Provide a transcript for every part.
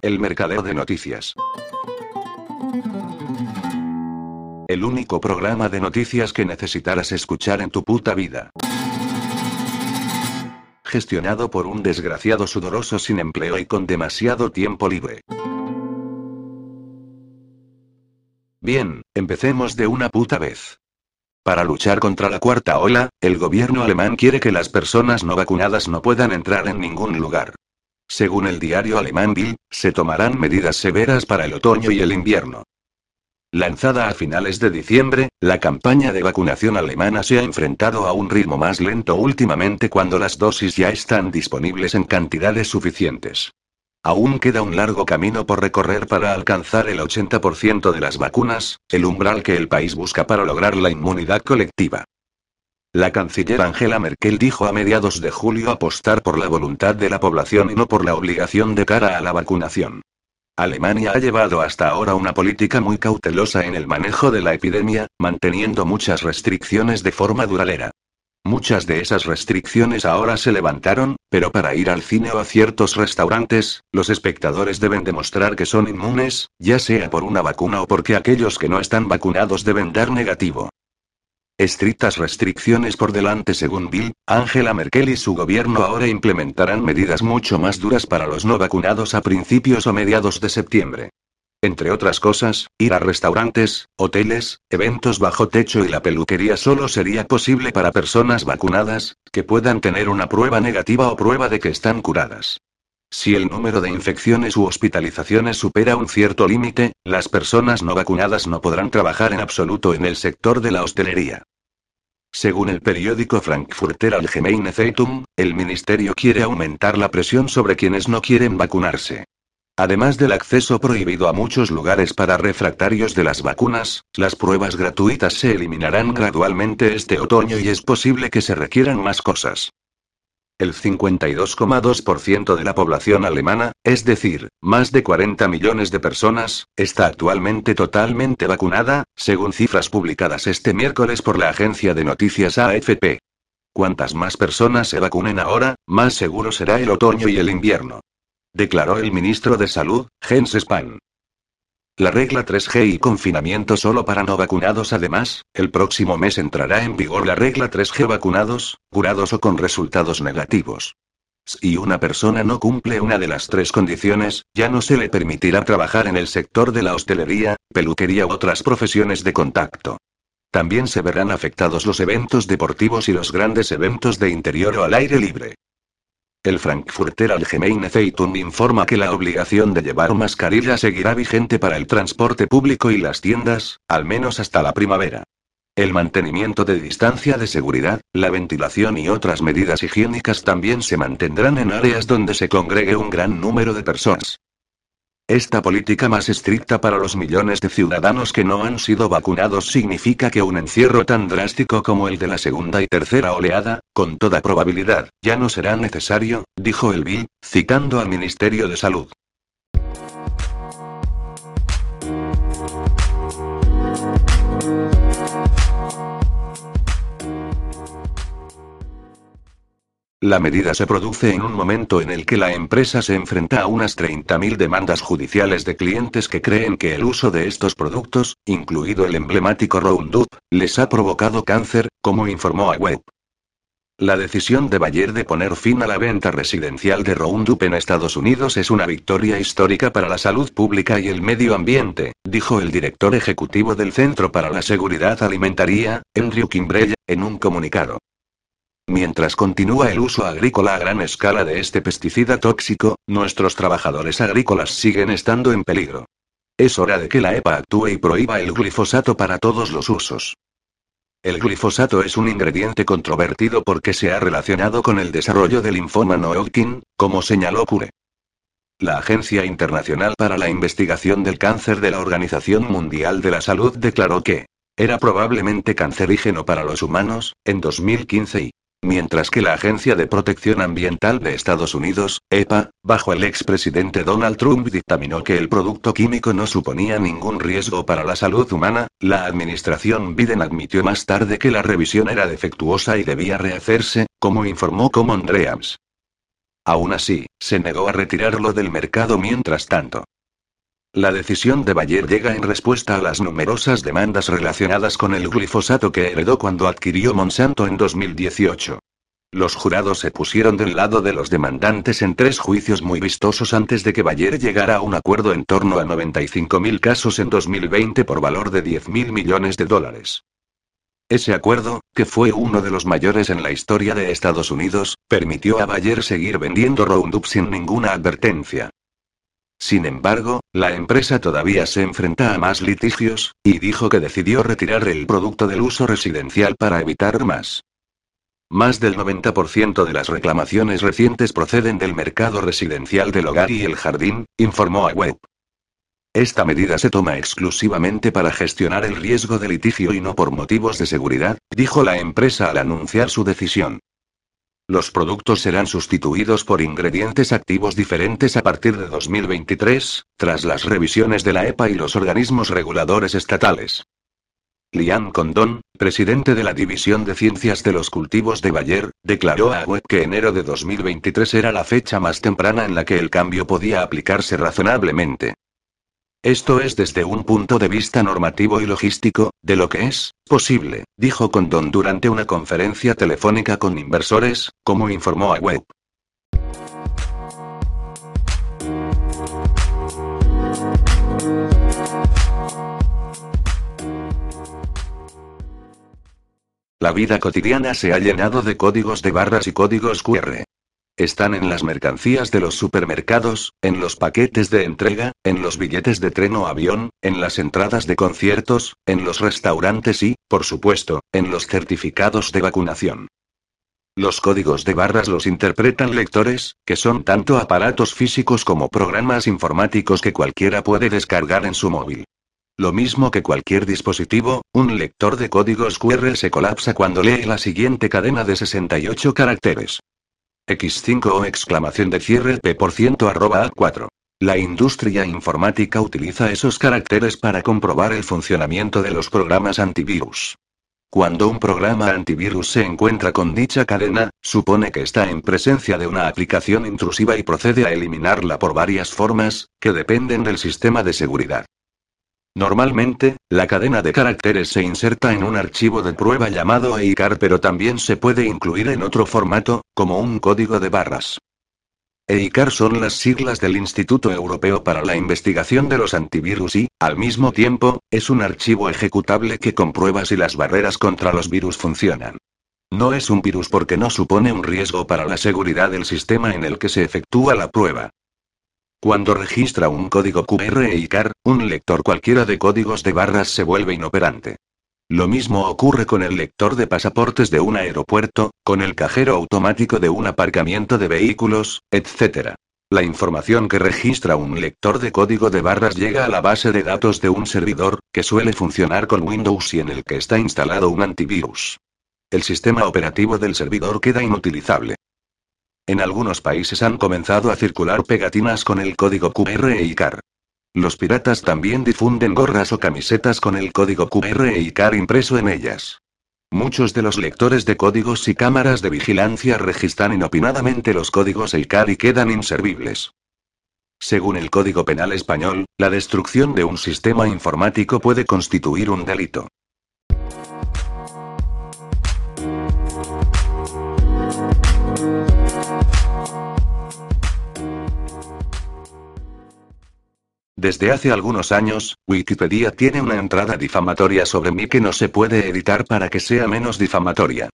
El mercadeo de noticias. El único programa de noticias que necesitarás escuchar en tu puta vida. Gestionado por un desgraciado sudoroso sin empleo y con demasiado tiempo libre. Bien, empecemos de una puta vez. Para luchar contra la cuarta ola, el gobierno alemán quiere que las personas no vacunadas no puedan entrar en ningún lugar. Según el diario alemán Bild, se tomarán medidas severas para el otoño y el invierno. Lanzada a finales de diciembre, la campaña de vacunación alemana se ha enfrentado a un ritmo más lento últimamente cuando las dosis ya están disponibles en cantidades suficientes. Aún queda un largo camino por recorrer para alcanzar el 80% de las vacunas, el umbral que el país busca para lograr la inmunidad colectiva. La canciller Angela Merkel dijo a mediados de julio apostar por la voluntad de la población y no por la obligación de cara a la vacunación. Alemania ha llevado hasta ahora una política muy cautelosa en el manejo de la epidemia, manteniendo muchas restricciones de forma duradera. Muchas de esas restricciones ahora se levantaron, pero para ir al cine o a ciertos restaurantes, los espectadores deben demostrar que son inmunes, ya sea por una vacuna o porque aquellos que no están vacunados deben dar negativo. Estrictas restricciones por delante según Bill, Angela Merkel y su gobierno ahora implementarán medidas mucho más duras para los no vacunados a principios o mediados de septiembre. Entre otras cosas, ir a restaurantes, hoteles, eventos bajo techo y la peluquería solo sería posible para personas vacunadas, que puedan tener una prueba negativa o prueba de que están curadas. Si el número de infecciones u hospitalizaciones supera un cierto límite, las personas no vacunadas no podrán trabajar en absoluto en el sector de la hostelería. Según el periódico Frankfurter Allgemeine Zeitung, el ministerio quiere aumentar la presión sobre quienes no quieren vacunarse. Además del acceso prohibido a muchos lugares para refractarios de las vacunas, las pruebas gratuitas se eliminarán gradualmente este otoño y es posible que se requieran más cosas. El 52,2% de la población alemana, es decir, más de 40 millones de personas, está actualmente totalmente vacunada, según cifras publicadas este miércoles por la agencia de noticias AFP. Cuantas más personas se vacunen ahora, más seguro será el otoño y el invierno. Declaró el ministro de Salud, Jens Spahn. La regla 3G y confinamiento solo para no vacunados. Además, el próximo mes entrará en vigor la regla 3G vacunados, curados o con resultados negativos. Si una persona no cumple una de las tres condiciones, ya no se le permitirá trabajar en el sector de la hostelería, peluquería u otras profesiones de contacto. También se verán afectados los eventos deportivos y los grandes eventos de interior o al aire libre. El Frankfurter Allgemeine Zeitung informa que la obligación de llevar mascarilla seguirá vigente para el transporte público y las tiendas, al menos hasta la primavera. El mantenimiento de distancia de seguridad, la ventilación y otras medidas higiénicas también se mantendrán en áreas donde se congregue un gran número de personas. Esta política más estricta para los millones de ciudadanos que no han sido vacunados significa que un encierro tan drástico como el de la segunda y tercera oleada, con toda probabilidad, ya no será necesario, dijo el Bill, citando al Ministerio de Salud. La medida se produce en un momento en el que la empresa se enfrenta a unas 30.000 demandas judiciales de clientes que creen que el uso de estos productos, incluido el emblemático Roundup, les ha provocado cáncer, como informó a Web. La decisión de Bayer de poner fin a la venta residencial de Roundup en Estados Unidos es una victoria histórica para la salud pública y el medio ambiente, dijo el director ejecutivo del Centro para la Seguridad Alimentaria, Andrew Kimbrell, en un comunicado. Mientras continúa el uso agrícola a gran escala de este pesticida tóxico, nuestros trabajadores agrícolas siguen estando en peligro. Es hora de que la EPA actúe y prohíba el glifosato para todos los usos. El glifosato es un ingrediente controvertido porque se ha relacionado con el desarrollo del linfoma Hodgkin, como señaló Cure. La Agencia Internacional para la Investigación del Cáncer de la Organización Mundial de la Salud declaró que era probablemente cancerígeno para los humanos, en 2015 y Mientras que la Agencia de Protección Ambiental de Estados Unidos, EPA, bajo el expresidente Donald Trump dictaminó que el producto químico no suponía ningún riesgo para la salud humana, la administración Biden admitió más tarde que la revisión era defectuosa y debía rehacerse, como informó Common Dreams. aún así, se negó a retirarlo del mercado mientras tanto. La decisión de Bayer llega en respuesta a las numerosas demandas relacionadas con el glifosato que heredó cuando adquirió Monsanto en 2018. Los jurados se pusieron del lado de los demandantes en tres juicios muy vistosos antes de que Bayer llegara a un acuerdo en torno a 95.000 casos en 2020 por valor de 10.000 millones de dólares. Ese acuerdo, que fue uno de los mayores en la historia de Estados Unidos, permitió a Bayer seguir vendiendo Roundup sin ninguna advertencia. Sin embargo, la empresa todavía se enfrenta a más litigios, y dijo que decidió retirar el producto del uso residencial para evitar más. Más del 90% de las reclamaciones recientes proceden del mercado residencial del hogar y el jardín, informó a Web. Esta medida se toma exclusivamente para gestionar el riesgo de litigio y no por motivos de seguridad, dijo la empresa al anunciar su decisión. Los productos serán sustituidos por ingredientes activos diferentes a partir de 2023, tras las revisiones de la EPA y los organismos reguladores estatales. Liam Condon, presidente de la División de Ciencias de los Cultivos de Bayer, declaró a Web que enero de 2023 era la fecha más temprana en la que el cambio podía aplicarse razonablemente. Esto es desde un punto de vista normativo y logístico, de lo que es posible, dijo Condon durante una conferencia telefónica con inversores, como informó a Web. La vida cotidiana se ha llenado de códigos de barras y códigos QR. Están en las mercancías de los supermercados, en los paquetes de entrega, en los billetes de tren o avión, en las entradas de conciertos, en los restaurantes y, por supuesto, en los certificados de vacunación. Los códigos de barras los interpretan lectores, que son tanto aparatos físicos como programas informáticos que cualquiera puede descargar en su móvil. Lo mismo que cualquier dispositivo, un lector de códigos QR se colapsa cuando lee la siguiente cadena de 68 caracteres. X5 o exclamación de cierre P por ciento arroba A4. La industria informática utiliza esos caracteres para comprobar el funcionamiento de los programas antivirus. Cuando un programa antivirus se encuentra con dicha cadena, supone que está en presencia de una aplicación intrusiva y procede a eliminarla por varias formas, que dependen del sistema de seguridad. Normalmente, la cadena de caracteres se inserta en un archivo de prueba llamado EICAR, pero también se puede incluir en otro formato, como un código de barras. EICAR son las siglas del Instituto Europeo para la Investigación de los Antivirus y, al mismo tiempo, es un archivo ejecutable que comprueba si las barreras contra los virus funcionan. No es un virus porque no supone un riesgo para la seguridad del sistema en el que se efectúa la prueba. Cuando registra un código QR e ICAR, un lector cualquiera de códigos de barras se vuelve inoperante. Lo mismo ocurre con el lector de pasaportes de un aeropuerto, con el cajero automático de un aparcamiento de vehículos, etc. La información que registra un lector de código de barras llega a la base de datos de un servidor, que suele funcionar con Windows y en el que está instalado un antivirus. El sistema operativo del servidor queda inutilizable. En algunos países han comenzado a circular pegatinas con el código QR e ICAR. Los piratas también difunden gorras o camisetas con el código QR e ICAR impreso en ellas. Muchos de los lectores de códigos y cámaras de vigilancia registran inopinadamente los códigos EICAR y quedan inservibles. Según el Código Penal español, la destrucción de un sistema informático puede constituir un delito. Desde hace algunos años, Wikipedia tiene una entrada difamatoria sobre mí que no se puede editar para que sea menos difamatoria.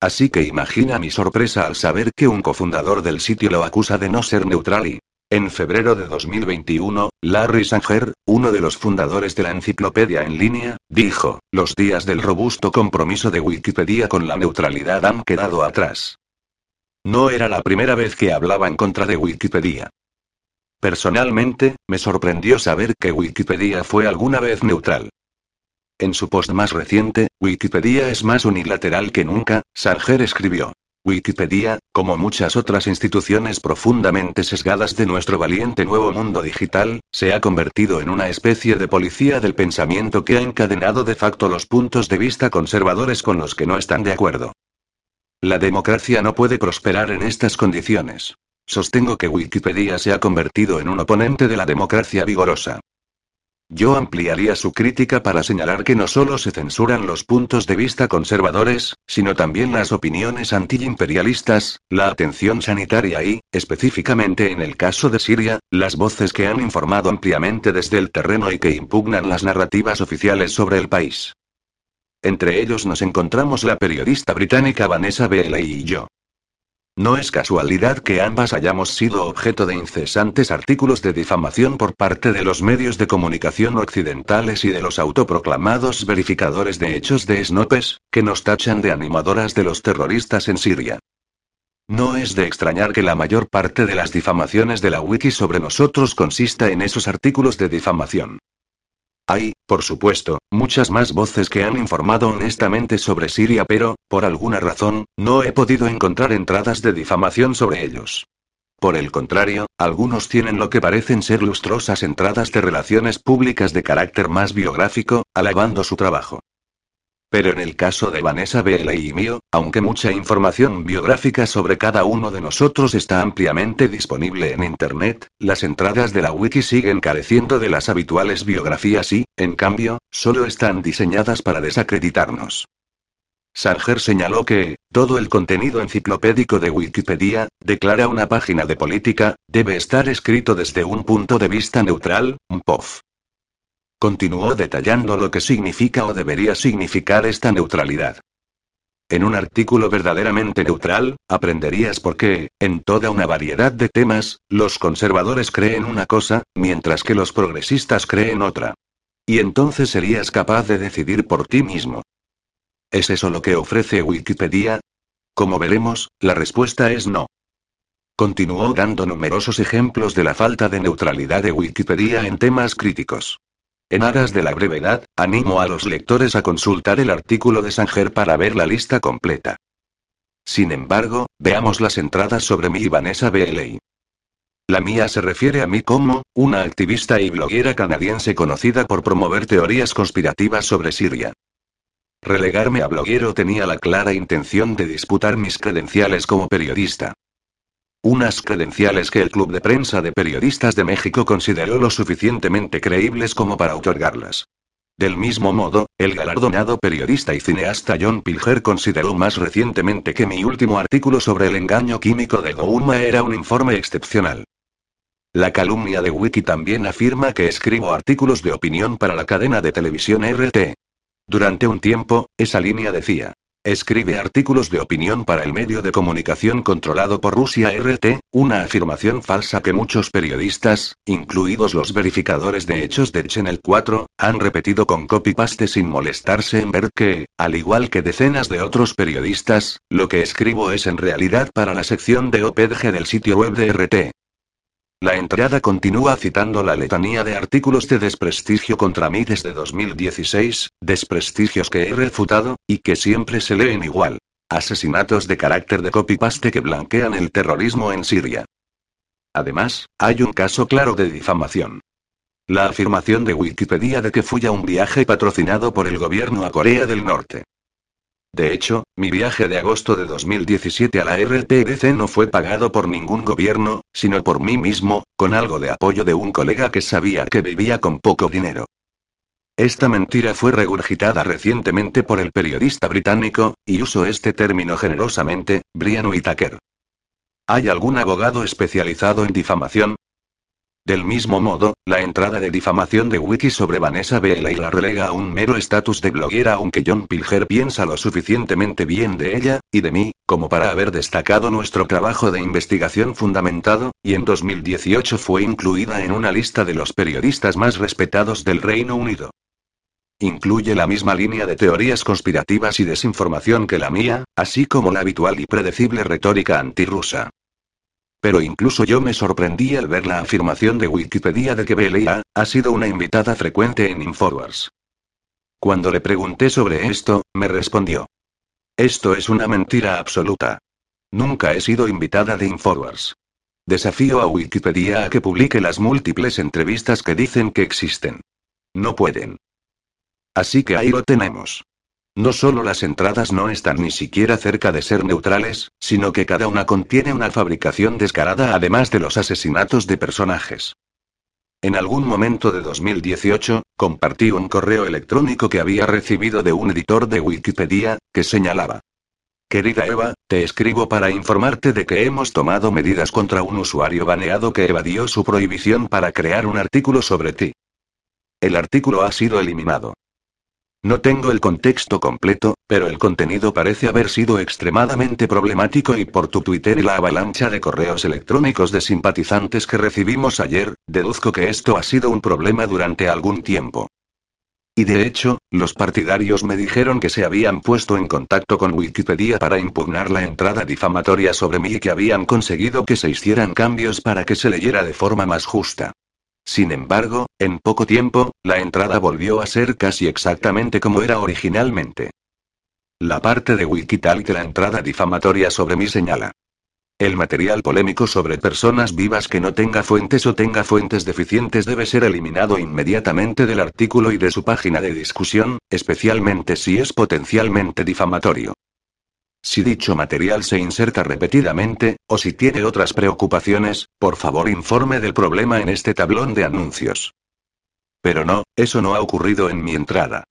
Así que imagina mi sorpresa al saber que un cofundador del sitio lo acusa de no ser neutral y, en febrero de 2021, Larry Sanger, uno de los fundadores de la enciclopedia en línea, dijo, los días del robusto compromiso de Wikipedia con la neutralidad han quedado atrás. No era la primera vez que hablaba en contra de Wikipedia. Personalmente, me sorprendió saber que Wikipedia fue alguna vez neutral. En su post más reciente, Wikipedia es más unilateral que nunca, Sanger escribió. Wikipedia, como muchas otras instituciones profundamente sesgadas de nuestro valiente nuevo mundo digital, se ha convertido en una especie de policía del pensamiento que ha encadenado de facto los puntos de vista conservadores con los que no están de acuerdo. La democracia no puede prosperar en estas condiciones. Sostengo que Wikipedia se ha convertido en un oponente de la democracia vigorosa. Yo ampliaría su crítica para señalar que no solo se censuran los puntos de vista conservadores, sino también las opiniones antiimperialistas, la atención sanitaria y, específicamente en el caso de Siria, las voces que han informado ampliamente desde el terreno y que impugnan las narrativas oficiales sobre el país. Entre ellos nos encontramos la periodista británica Vanessa Bailey y yo. No es casualidad que ambas hayamos sido objeto de incesantes artículos de difamación por parte de los medios de comunicación occidentales y de los autoproclamados verificadores de hechos de Snopes, que nos tachan de animadoras de los terroristas en Siria. No es de extrañar que la mayor parte de las difamaciones de la wiki sobre nosotros consista en esos artículos de difamación. Hay, por supuesto, muchas más voces que han informado honestamente sobre Siria, pero, por alguna razón, no he podido encontrar entradas de difamación sobre ellos. Por el contrario, algunos tienen lo que parecen ser lustrosas entradas de relaciones públicas de carácter más biográfico, alabando su trabajo. Pero en el caso de Vanessa Bailey y mío, aunque mucha información biográfica sobre cada uno de nosotros está ampliamente disponible en Internet, las entradas de la wiki siguen careciendo de las habituales biografías y, en cambio, solo están diseñadas para desacreditarnos. Sanger señaló que, todo el contenido enciclopédico de Wikipedia, declara una página de política, debe estar escrito desde un punto de vista neutral, un POF. Continuó detallando lo que significa o debería significar esta neutralidad. En un artículo verdaderamente neutral, aprenderías por qué, en toda una variedad de temas, los conservadores creen una cosa, mientras que los progresistas creen otra. Y entonces serías capaz de decidir por ti mismo. ¿Es eso lo que ofrece Wikipedia? Como veremos, la respuesta es no. Continuó dando numerosos ejemplos de la falta de neutralidad de Wikipedia en temas críticos. En aras de la brevedad, animo a los lectores a consultar el artículo de Sanger para ver la lista completa. Sin embargo, veamos las entradas sobre mí y Vanessa Bailey. La mía se refiere a mí como, una activista y bloguera canadiense conocida por promover teorías conspirativas sobre Siria. Relegarme a bloguero tenía la clara intención de disputar mis credenciales como periodista. Unas credenciales que el Club de Prensa de Periodistas de México consideró lo suficientemente creíbles como para otorgarlas. Del mismo modo, el galardonado periodista y cineasta John Pilger consideró más recientemente que mi último artículo sobre el engaño químico de Gouma era un informe excepcional. La calumnia de Wiki también afirma que escribo artículos de opinión para la cadena de televisión RT. Durante un tiempo, esa línea decía, Escribe artículos de opinión para el medio de comunicación controlado por Rusia RT, una afirmación falsa que muchos periodistas, incluidos los verificadores de hechos de Channel 4, han repetido con copy-paste sin molestarse en ver que, al igual que decenas de otros periodistas, lo que escribo es en realidad para la sección de OPEDG del sitio web de RT. La entrada continúa citando la letanía de artículos de desprestigio contra mí desde 2016, desprestigios que he refutado, y que siempre se leen igual. Asesinatos de carácter de copy-paste que blanquean el terrorismo en Siria. Además, hay un caso claro de difamación. La afirmación de Wikipedia de que fui a un viaje patrocinado por el gobierno a Corea del Norte. De hecho, mi viaje de agosto de 2017 a la RTDC no fue pagado por ningún gobierno, sino por mí mismo, con algo de apoyo de un colega que sabía que vivía con poco dinero. Esta mentira fue regurgitada recientemente por el periodista británico, y uso este término generosamente, Brian Whitaker. ¿Hay algún abogado especializado en difamación? Del mismo modo, la entrada de difamación de Wiki sobre Vanessa Bailey la relega a un mero estatus de bloguera aunque John Pilger piensa lo suficientemente bien de ella, y de mí, como para haber destacado nuestro trabajo de investigación fundamentado, y en 2018 fue incluida en una lista de los periodistas más respetados del Reino Unido. Incluye la misma línea de teorías conspirativas y desinformación que la mía, así como la habitual y predecible retórica antirrusa. Pero incluso yo me sorprendí al ver la afirmación de Wikipedia de que Belia ha sido una invitada frecuente en Infowars. Cuando le pregunté sobre esto, me respondió. Esto es una mentira absoluta. Nunca he sido invitada de Infowars. Desafío a Wikipedia a que publique las múltiples entrevistas que dicen que existen. No pueden. Así que ahí lo tenemos. No solo las entradas no están ni siquiera cerca de ser neutrales, sino que cada una contiene una fabricación descarada además de los asesinatos de personajes. En algún momento de 2018, compartí un correo electrónico que había recibido de un editor de Wikipedia, que señalaba. Querida Eva, te escribo para informarte de que hemos tomado medidas contra un usuario baneado que evadió su prohibición para crear un artículo sobre ti. El artículo ha sido eliminado. No tengo el contexto completo, pero el contenido parece haber sido extremadamente problemático y por tu Twitter y la avalancha de correos electrónicos de simpatizantes que recibimos ayer, deduzco que esto ha sido un problema durante algún tiempo. Y de hecho, los partidarios me dijeron que se habían puesto en contacto con Wikipedia para impugnar la entrada difamatoria sobre mí y que habían conseguido que se hicieran cambios para que se leyera de forma más justa. Sin embargo, en poco tiempo, la entrada volvió a ser casi exactamente como era originalmente. La parte de Wikital de la entrada difamatoria sobre mí señala. El material polémico sobre personas vivas que no tenga fuentes o tenga fuentes deficientes debe ser eliminado inmediatamente del artículo y de su página de discusión, especialmente si es potencialmente difamatorio. Si dicho material se inserta repetidamente, o si tiene otras preocupaciones, por favor informe del problema en este tablón de anuncios. Pero no, eso no ha ocurrido en mi entrada.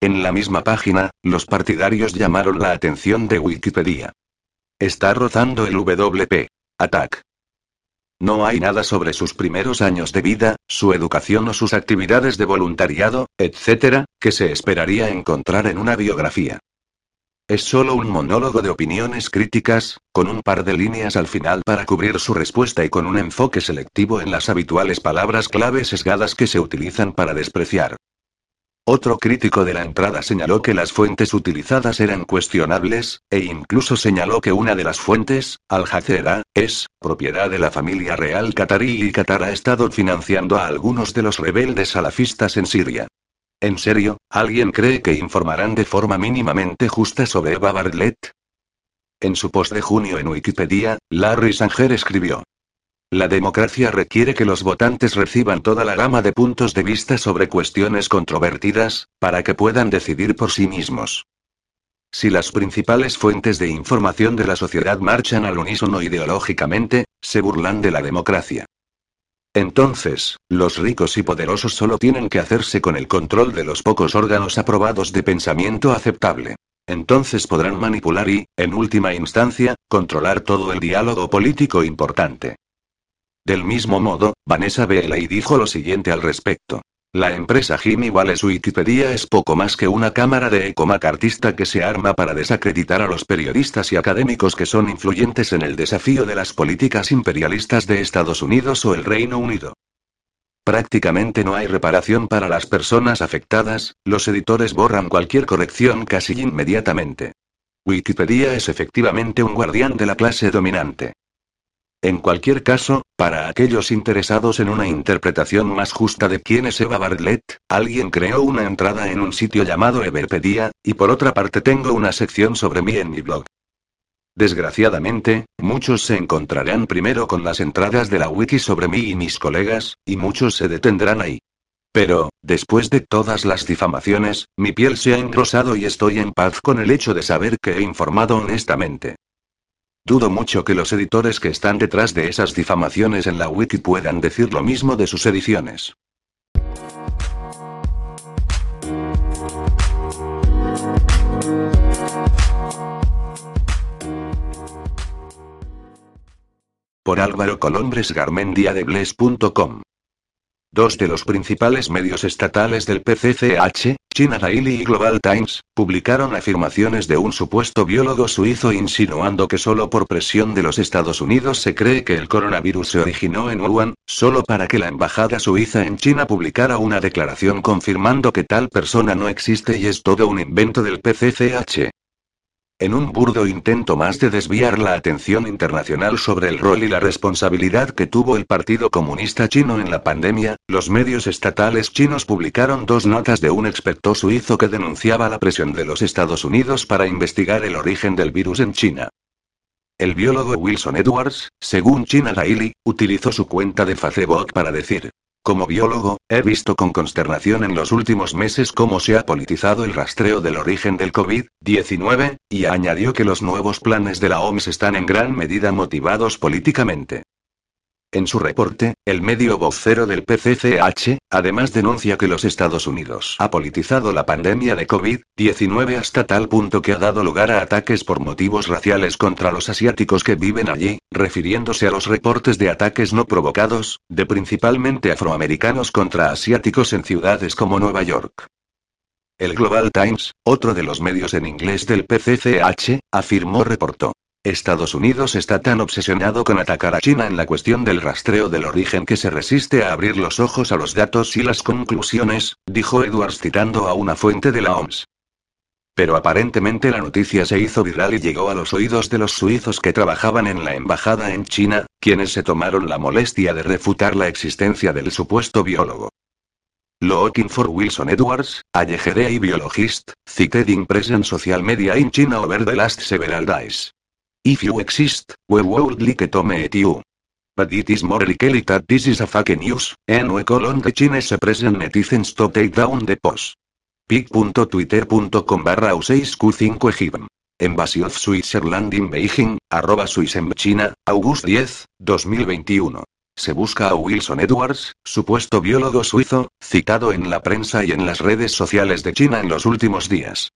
En la misma página, los partidarios llamaron la atención de Wikipedia. Está rozando el WP. Attack. No hay nada sobre sus primeros años de vida, su educación o sus actividades de voluntariado, etc., que se esperaría encontrar en una biografía. Es solo un monólogo de opiniones críticas, con un par de líneas al final para cubrir su respuesta y con un enfoque selectivo en las habituales palabras clave sesgadas que se utilizan para despreciar. Otro crítico de la entrada señaló que las fuentes utilizadas eran cuestionables, e incluso señaló que una de las fuentes, Al Jazeera, es propiedad de la familia real qatarí y Qatar ha estado financiando a algunos de los rebeldes salafistas en Siria. ¿En serio, alguien cree que informarán de forma mínimamente justa sobre Eva Bartlett? En su post de junio en Wikipedia, Larry Sanger escribió. La democracia requiere que los votantes reciban toda la gama de puntos de vista sobre cuestiones controvertidas, para que puedan decidir por sí mismos. Si las principales fuentes de información de la sociedad marchan al unísono ideológicamente, se burlan de la democracia. Entonces, los ricos y poderosos solo tienen que hacerse con el control de los pocos órganos aprobados de pensamiento aceptable. Entonces podrán manipular y, en última instancia, controlar todo el diálogo político importante. Del mismo modo, Vanessa Bailey dijo lo siguiente al respecto. La empresa Jimmy Wallace Wikipedia es poco más que una cámara de eco macartista que se arma para desacreditar a los periodistas y académicos que son influyentes en el desafío de las políticas imperialistas de Estados Unidos o el Reino Unido. Prácticamente no hay reparación para las personas afectadas, los editores borran cualquier corrección casi inmediatamente. Wikipedia es efectivamente un guardián de la clase dominante. En cualquier caso, para aquellos interesados en una interpretación más justa de quién es Eva Bartlett, alguien creó una entrada en un sitio llamado Everpedia, y por otra parte tengo una sección sobre mí en mi blog. Desgraciadamente, muchos se encontrarán primero con las entradas de la wiki sobre mí y mis colegas, y muchos se detendrán ahí. Pero, después de todas las difamaciones, mi piel se ha engrosado y estoy en paz con el hecho de saber que he informado honestamente. Dudo mucho que los editores que están detrás de esas difamaciones en la wiki puedan decir lo mismo de sus ediciones. Por Álvaro Colombres Garmendia de Bles.com Dos de los principales medios estatales del PCCH, China Daily y Global Times, publicaron afirmaciones de un supuesto biólogo suizo insinuando que solo por presión de los Estados Unidos se cree que el coronavirus se originó en Wuhan, solo para que la embajada suiza en China publicara una declaración confirmando que tal persona no existe y es todo un invento del PCCH. En un burdo intento más de desviar la atención internacional sobre el rol y la responsabilidad que tuvo el Partido Comunista Chino en la pandemia, los medios estatales chinos publicaron dos notas de un experto suizo que denunciaba la presión de los Estados Unidos para investigar el origen del virus en China. El biólogo Wilson Edwards, según China Daily, utilizó su cuenta de Facebook para decir, Como biólogo, he visto con consternación en los últimos meses cómo se ha politizado el rastreo del origen del COVID-19, y añadió que los nuevos planes de la OMS están en gran medida motivados políticamente. En su reporte, el medio vocero del PCCH, además denuncia que los Estados Unidos ha politizado la pandemia de COVID-19 hasta tal punto que ha dado lugar a ataques por motivos raciales contra los asiáticos que viven allí, refiriéndose a los reportes de ataques no provocados, de principalmente afroamericanos contra asiáticos en ciudades como Nueva York. El Global Times, otro de los medios en inglés del PCCH, afirmó reportó. Estados Unidos está tan obsesionado con atacar a China en la cuestión del rastreo del origen que se resiste a abrir los ojos a los datos y las conclusiones, dijo Edwards citando a una fuente de la OMS. Pero aparentemente la noticia se hizo viral y llegó a los oídos de los suizos que trabajaban en la embajada en China, quienes se tomaron la molestia de refutar la existencia del supuesto biólogo. Looking for Wilson Edwards, a y biologist, cited in present social media in China over the last several days. If you exist, we would like to meet you. But it is more likely that this is a fake news, and we call on the Chinese present netizens to take down the post. pic.twitter.com barra u6q5 Egipto. Embassy of Switzerland in Beijing, arroba Swiss en China, August 10, 2021. Se busca a Wilson Edwards, supuesto biólogo suizo, citado en la prensa y en las redes sociales de China en los últimos días.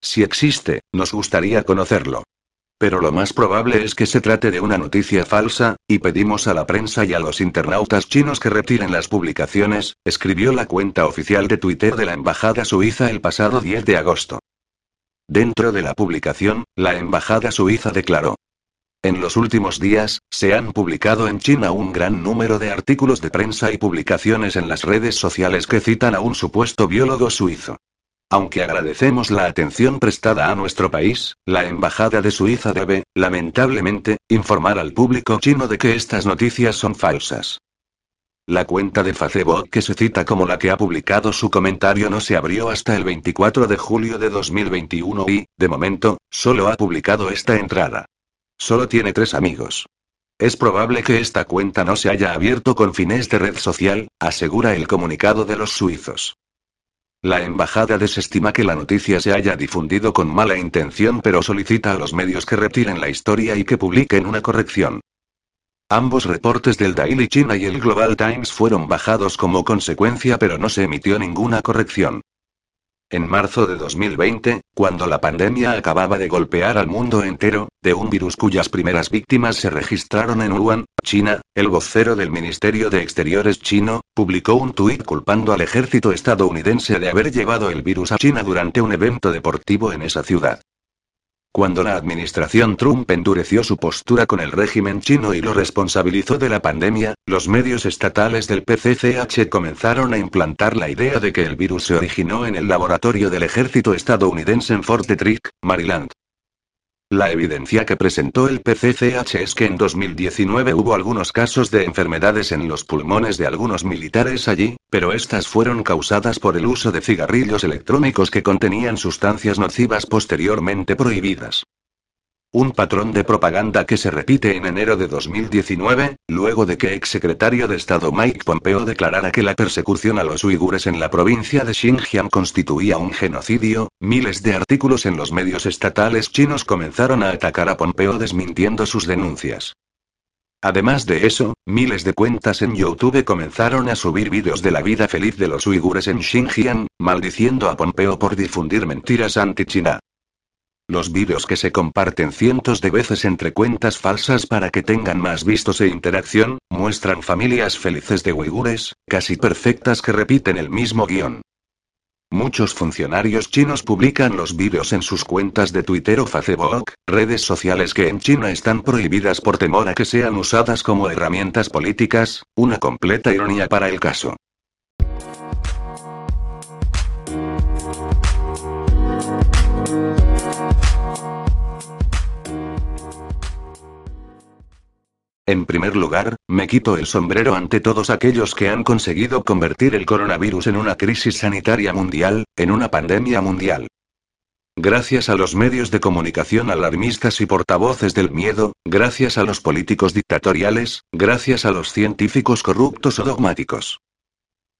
Si existe, nos gustaría conocerlo. Pero lo más probable es que se trate de una noticia falsa, y pedimos a la prensa y a los internautas chinos que retiren las publicaciones, escribió la cuenta oficial de Twitter de la Embajada Suiza el pasado 10 de agosto. Dentro de la publicación, la Embajada Suiza declaró. En los últimos días, se han publicado en China un gran número de artículos de prensa y publicaciones en las redes sociales que citan a un supuesto biólogo suizo. Aunque agradecemos la atención prestada a nuestro país, la Embajada de Suiza debe, lamentablemente, informar al público chino de que estas noticias son falsas. La cuenta de Facebook que se cita como la que ha publicado su comentario no se abrió hasta el 24 de julio de 2021 y, de momento, solo ha publicado esta entrada. Solo tiene tres amigos. Es probable que esta cuenta no se haya abierto con fines de red social, asegura el comunicado de los suizos. La embajada desestima que la noticia se haya difundido con mala intención pero solicita a los medios que retiren la historia y que publiquen una corrección. Ambos reportes del Daily China y el Global Times fueron bajados como consecuencia pero no se emitió ninguna corrección. En marzo de 2020, cuando la pandemia acababa de golpear al mundo entero, de un virus cuyas primeras víctimas se registraron en Wuhan, China, el vocero del Ministerio de Exteriores chino, publicó un tuit culpando al ejército estadounidense de haber llevado el virus a China durante un evento deportivo en esa ciudad. Cuando la administración Trump endureció su postura con el régimen chino y lo responsabilizó de la pandemia, los medios estatales del PCCH comenzaron a implantar la idea de que el virus se originó en el laboratorio del ejército estadounidense en Fort Detrick, Maryland. La evidencia que presentó el PCCH es que en 2019 hubo algunos casos de enfermedades en los pulmones de algunos militares allí, pero estas fueron causadas por el uso de cigarrillos electrónicos que contenían sustancias nocivas posteriormente prohibidas. Un patrón de propaganda que se repite en enero de 2019, luego de que exsecretario de Estado Mike Pompeo declarara que la persecución a los uigures en la provincia de Xinjiang constituía un genocidio, miles de artículos en los medios estatales chinos comenzaron a atacar a Pompeo desmintiendo sus denuncias. Además de eso, miles de cuentas en YouTube comenzaron a subir vídeos de la vida feliz de los uigures en Xinjiang, maldiciendo a Pompeo por difundir mentiras anti-China. Los vídeos que se comparten cientos de veces entre cuentas falsas para que tengan más vistos e interacción, muestran familias felices de uigures, casi perfectas que repiten el mismo guion. Muchos funcionarios chinos publican los vídeos en sus cuentas de Twitter o Facebook, redes sociales que en China están prohibidas por temor a que sean usadas como herramientas políticas, una completa ironía para el caso. En primer lugar, me quito el sombrero ante todos aquellos que han conseguido convertir el coronavirus en una crisis sanitaria mundial, en una pandemia mundial. Gracias a los medios de comunicación alarmistas y portavoces del miedo, gracias a los políticos dictatoriales, gracias a los científicos corruptos o dogmáticos.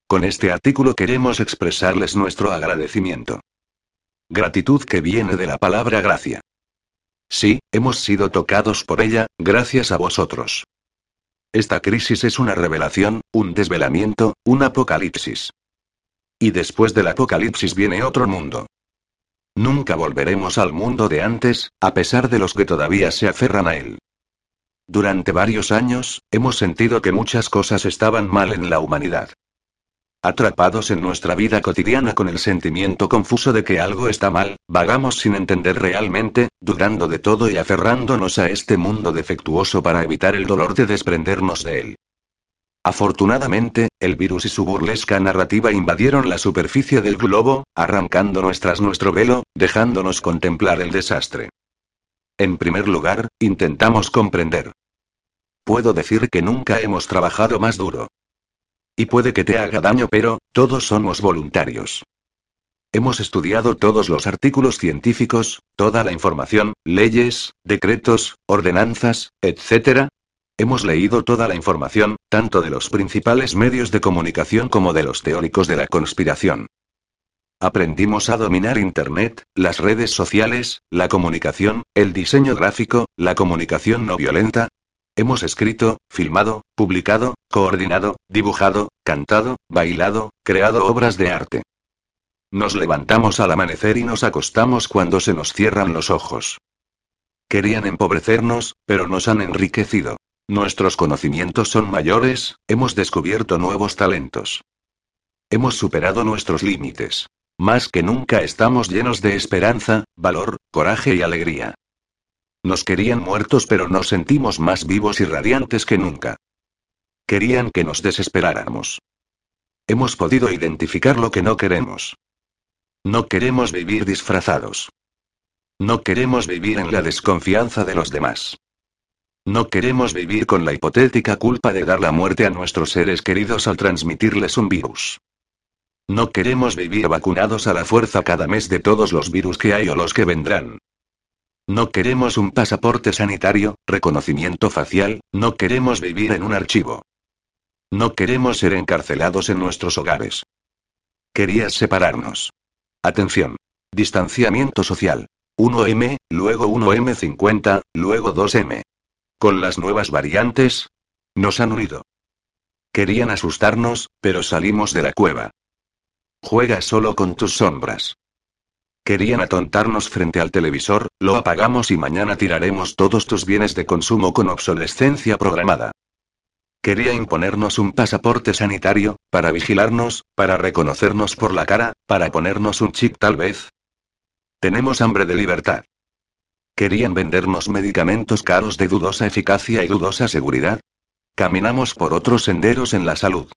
Con este artículo queremos expresarles nuestro agradecimiento. Gratitud que viene de la palabra gracia. Sí, hemos sido tocados por ella, gracias a vosotros. Esta crisis es una revelación, un desvelamiento, un apocalipsis. Y después del apocalipsis viene otro mundo. Nunca volveremos al mundo de antes, a pesar de los que todavía se aferran a él. Durante varios años, hemos sentido que muchas cosas estaban mal en la humanidad. Atrapados en nuestra vida cotidiana con el sentimiento confuso de que algo está mal, vagamos sin entender realmente, dudando de todo y aferrándonos a este mundo defectuoso para evitar el dolor de desprendernos de él. Afortunadamente, el virus y su burlesca narrativa invadieron la superficie del globo, arrancando nuestras nuestro velo, dejándonos contemplar el desastre. En primer lugar, intentamos comprender. Puedo decir que nunca hemos trabajado más duro. Y puede que te haga daño, pero, todos somos voluntarios. Hemos estudiado todos los artículos científicos, toda la información, leyes, decretos, ordenanzas, etc. Hemos leído toda la información, tanto de los principales medios de comunicación como de los teóricos de la conspiración. Aprendimos a dominar Internet, las redes sociales, la comunicación, el diseño gráfico, la comunicación no violenta, Hemos escrito, filmado, publicado, coordinado, dibujado, cantado, bailado, creado obras de arte. Nos levantamos al amanecer y nos acostamos cuando se nos cierran los ojos. Querían empobrecernos, pero nos han enriquecido. Nuestros conocimientos son mayores, hemos descubierto nuevos talentos. Hemos superado nuestros límites. Más que nunca estamos llenos de esperanza, valor, coraje y alegría. Nos querían muertos pero nos sentimos más vivos y radiantes que nunca. Querían que nos desesperáramos. Hemos podido identificar lo que no queremos. No queremos vivir disfrazados. No queremos vivir en la desconfianza de los demás. No queremos vivir con la hipotética culpa de dar la muerte a nuestros seres queridos al transmitirles un virus. No queremos vivir vacunados a la fuerza cada mes de todos los virus que hay o los que vendrán. No queremos un pasaporte sanitario, reconocimiento facial, no queremos vivir en un archivo. No queremos ser encarcelados en nuestros hogares. Querías separarnos. Atención. Distanciamiento social. 1M, luego 1M50, luego 2M. Con las nuevas variantes, nos han unido. Querían asustarnos, pero salimos de la cueva. Juega solo con tus sombras. Querían atontarnos frente al televisor, lo apagamos y mañana tiraremos todos tus bienes de consumo con obsolescencia programada. Quería imponernos un pasaporte sanitario, para vigilarnos, para reconocernos por la cara, para ponernos un chip tal vez. Tenemos hambre de libertad. Querían vendernos medicamentos caros de dudosa eficacia y dudosa seguridad. Caminamos por otros senderos en la salud.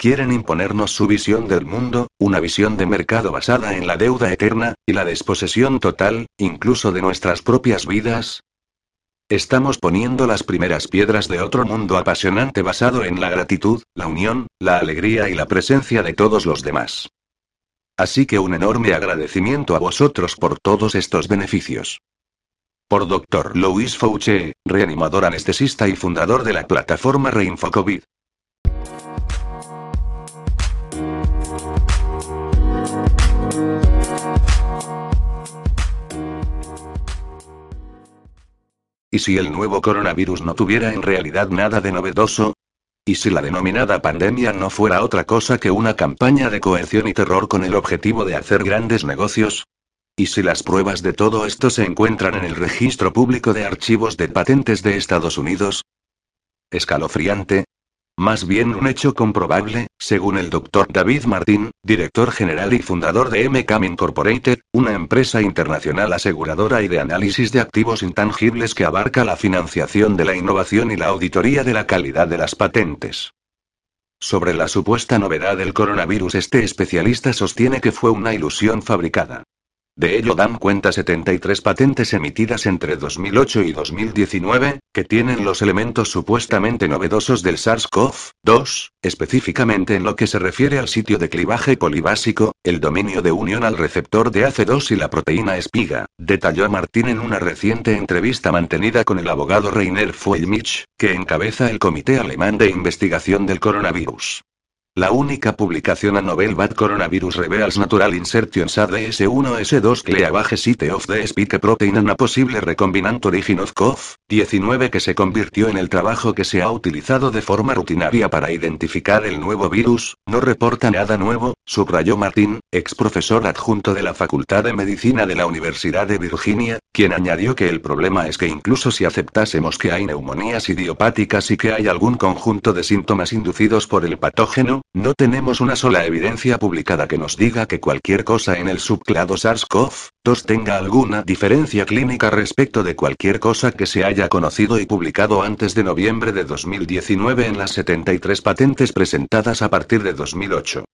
Quieren imponernos su visión del mundo, una visión de mercado basada en la deuda eterna, y la desposesión total, incluso de nuestras propias vidas. Estamos poniendo las primeras piedras de otro mundo apasionante basado en la gratitud, la unión, la alegría y la presencia de todos los demás. Así que un enorme agradecimiento a vosotros por todos estos beneficios. Por Dr. Louis Fauché, reanimador anestesista y fundador de la plataforma ReinfoCovid. ¿Y si el nuevo coronavirus no tuviera en realidad nada de novedoso? ¿Y si la denominada pandemia no fuera otra cosa que una campaña de coerción y terror con el objetivo de hacer grandes negocios? ¿Y si las pruebas de todo esto se encuentran en el registro público de archivos de patentes de Estados Unidos? Escalofriante, más bien un hecho comprobable, según el Dr. David Martín, director general y fundador de MCAM Incorporated, una empresa internacional aseguradora y de análisis de activos intangibles que abarca la financiación de la innovación y la auditoría de la calidad de las patentes. Sobre la supuesta novedad del coronavirus, este especialista sostiene que fue una ilusión fabricada. De ello dan cuenta 73 patentes emitidas entre 2008 y 2019, que tienen los elementos supuestamente novedosos del SARS-CoV-2, específicamente en lo que se refiere al sitio de clivaje polibásico, el dominio de unión al receptor de AC2 y la proteína espiga, detalló Martín en una reciente entrevista mantenida con el abogado Rainer Fuellmich, que encabeza el Comité Alemán de Investigación del Coronavirus. La única publicación a novel Bad Coronavirus Reveals Natural Insertions ADS1S2 Cleavage of the Spike Protein and a Possible Recombinant Origin of COV-19 que se convirtió en el trabajo que se ha utilizado de forma rutinaria para identificar el nuevo virus, no reporta nada nuevo, subrayó Martín, ex profesor adjunto de la Facultad de Medicina de la Universidad de Virginia, quien añadió que el problema es que incluso si aceptásemos que hay neumonías idiopáticas y que hay algún conjunto de síntomas inducidos por el patógeno, no tenemos una sola evidencia publicada que nos diga que cualquier cosa en el subclado SARS-CoV-2 tenga alguna diferencia clínica respecto de cualquier cosa que se haya conocido y publicado antes de noviembre de 2019 en las 73 patentes presentadas a partir de 2008.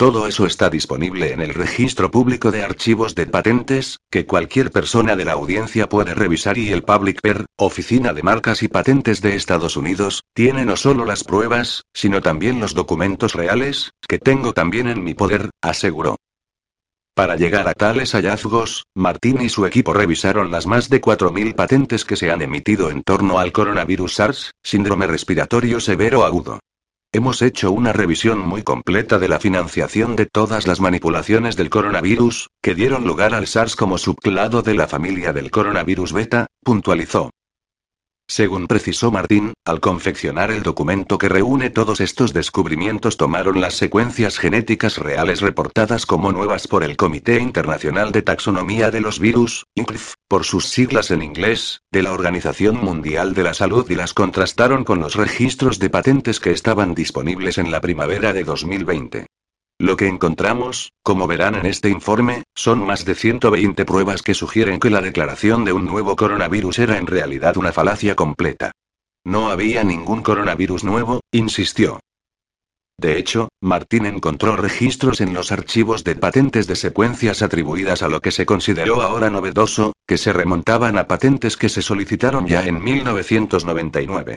Todo eso está disponible en el registro público de archivos de patentes, que cualquier persona de la audiencia puede revisar y el Public Per, Oficina de Marcas y Patentes de Estados Unidos, tiene no solo las pruebas, sino también los documentos reales, que tengo también en mi poder, aseguró. Para llegar a tales hallazgos, Martín y su equipo revisaron las más de 4.000 patentes que se han emitido en torno al coronavirus SARS, síndrome respiratorio severo agudo. Hemos hecho una revisión muy completa de la financiación de todas las manipulaciones del coronavirus, que dieron lugar al SARS como subclado de la familia del coronavirus beta, puntualizó. Según precisó Martín, al confeccionar el documento que reúne todos estos descubrimientos tomaron las secuencias genéticas reales reportadas como nuevas por el Comité Internacional de Taxonomía de los Virus, INCRIF, por sus siglas en inglés, de la Organización Mundial de la Salud y las contrastaron con los registros de patentes que estaban disponibles en la primavera de 2020. Lo que encontramos, como verán en este informe, son más de 120 pruebas que sugieren que la declaración de un nuevo coronavirus era en realidad una falacia completa. No había ningún coronavirus nuevo, insistió. De hecho, Martín encontró registros en los archivos de patentes de secuencias atribuidas a lo que se consideró ahora novedoso, que se remontaban a patentes que se solicitaron ya en 1999.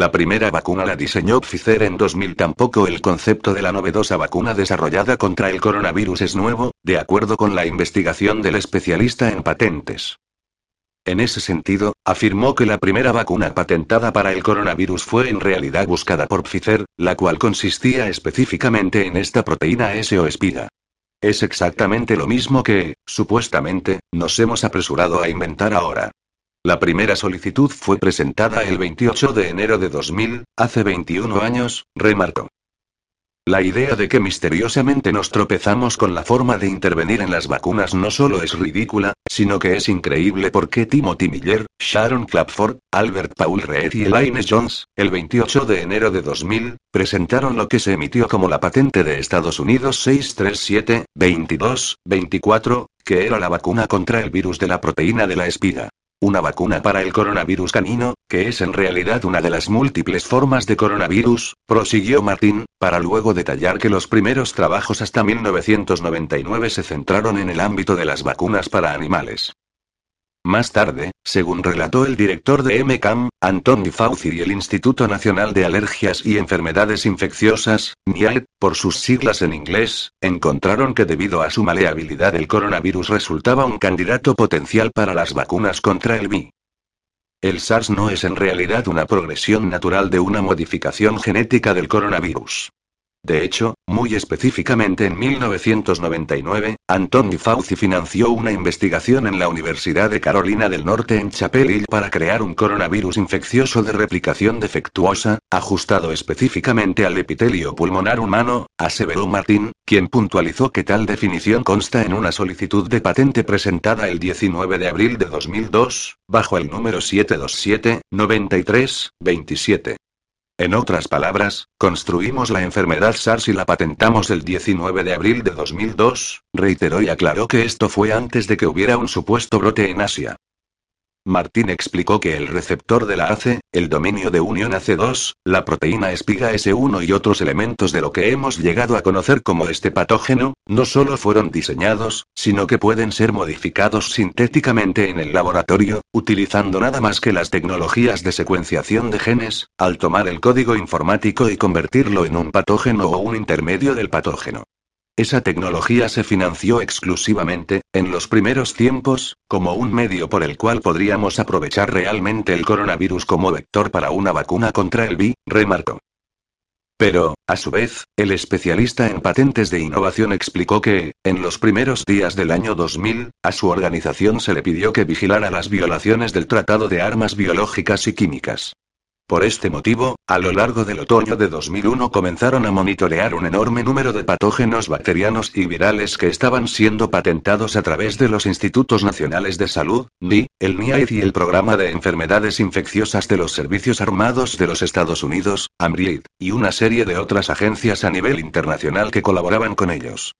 La primera vacuna la diseñó Pfizer en 2000. Tampoco el concepto de la novedosa vacuna desarrollada contra el coronavirus es nuevo, de acuerdo con la investigación del especialista en patentes. En ese sentido, afirmó que la primera vacuna patentada para el coronavirus fue en realidad buscada por Pfizer, la cual consistía específicamente en esta proteína S o espiga. Es exactamente lo mismo que, supuestamente, nos hemos apresurado a inventar ahora. La primera solicitud fue presentada el 28 de enero de 2000, hace 21 años, remarcó. La idea de que misteriosamente nos tropezamos con la forma de intervenir en las vacunas no solo es ridícula, sino que es increíble porque Timothy Miller, Sharon Clapford, Albert Paul Reed y Elaine Jones, el 28 de enero de 2000, presentaron lo que se emitió como la patente de Estados Unidos 637-22-24, que era la vacuna contra el virus de la proteína de la espiga. Una vacuna para el coronavirus canino, que es en realidad una de las múltiples formas de coronavirus, prosiguió Martín, para luego detallar que los primeros trabajos hasta 1999 se centraron en el ámbito de las vacunas para animales. Más tarde, según relató el director de MCAM, Anthony Fauci y el Instituto Nacional de Alergias y Enfermedades Infecciosas, NIAID, por sus siglas en inglés, encontraron que debido a su maleabilidad el coronavirus resultaba un candidato potencial para las vacunas contra el VI. El SARS no es en realidad una progresión natural de una modificación genética del coronavirus. De hecho, muy específicamente en 1999, Anthony Fauci financió una investigación en la Universidad de Carolina del Norte en Chapel Hill para crear un coronavirus infeccioso de replicación defectuosa, ajustado específicamente al epitelio pulmonar humano, aseveró Martín, quien puntualizó que tal definición consta en una solicitud de patente presentada el 19 de abril de 2002, bajo el número 727-93-27. En otras palabras, construimos la enfermedad SARS y la patentamos el 19 de abril de 2002, reiteró y aclaró que esto fue antes de que hubiera un supuesto brote en Asia. Martín explicó que el receptor de la AC, el dominio de unión AC2, la proteína espiga S1 y otros elementos de lo que hemos llegado a conocer como este patógeno, no solo fueron diseñados, sino que pueden ser modificados sintéticamente en el laboratorio, utilizando nada más que las tecnologías de secuenciación de genes, al tomar el código informático y convertirlo en un patógeno o un intermedio del patógeno. Esa tecnología se financió exclusivamente, en los primeros tiempos, como un medio por el cual podríamos aprovechar realmente el coronavirus como vector para una vacuna contra el VI, remarcó. Pero, a su vez, el especialista en patentes de innovación explicó que, en los primeros días del año 2000, a su organización se le pidió que vigilara las violaciones del Tratado de Armas Biológicas y Químicas. Por este motivo, a lo largo del otoño de 2001 comenzaron a monitorear un enorme número de patógenos bacterianos y virales que estaban siendo patentados a través de los Institutos Nacionales de Salud, NI, el NIAID y el Programa de Enfermedades Infecciosas de los Servicios Armados de los Estados Unidos, AMRID, y una serie de otras agencias a nivel internacional que colaboraban con ellos.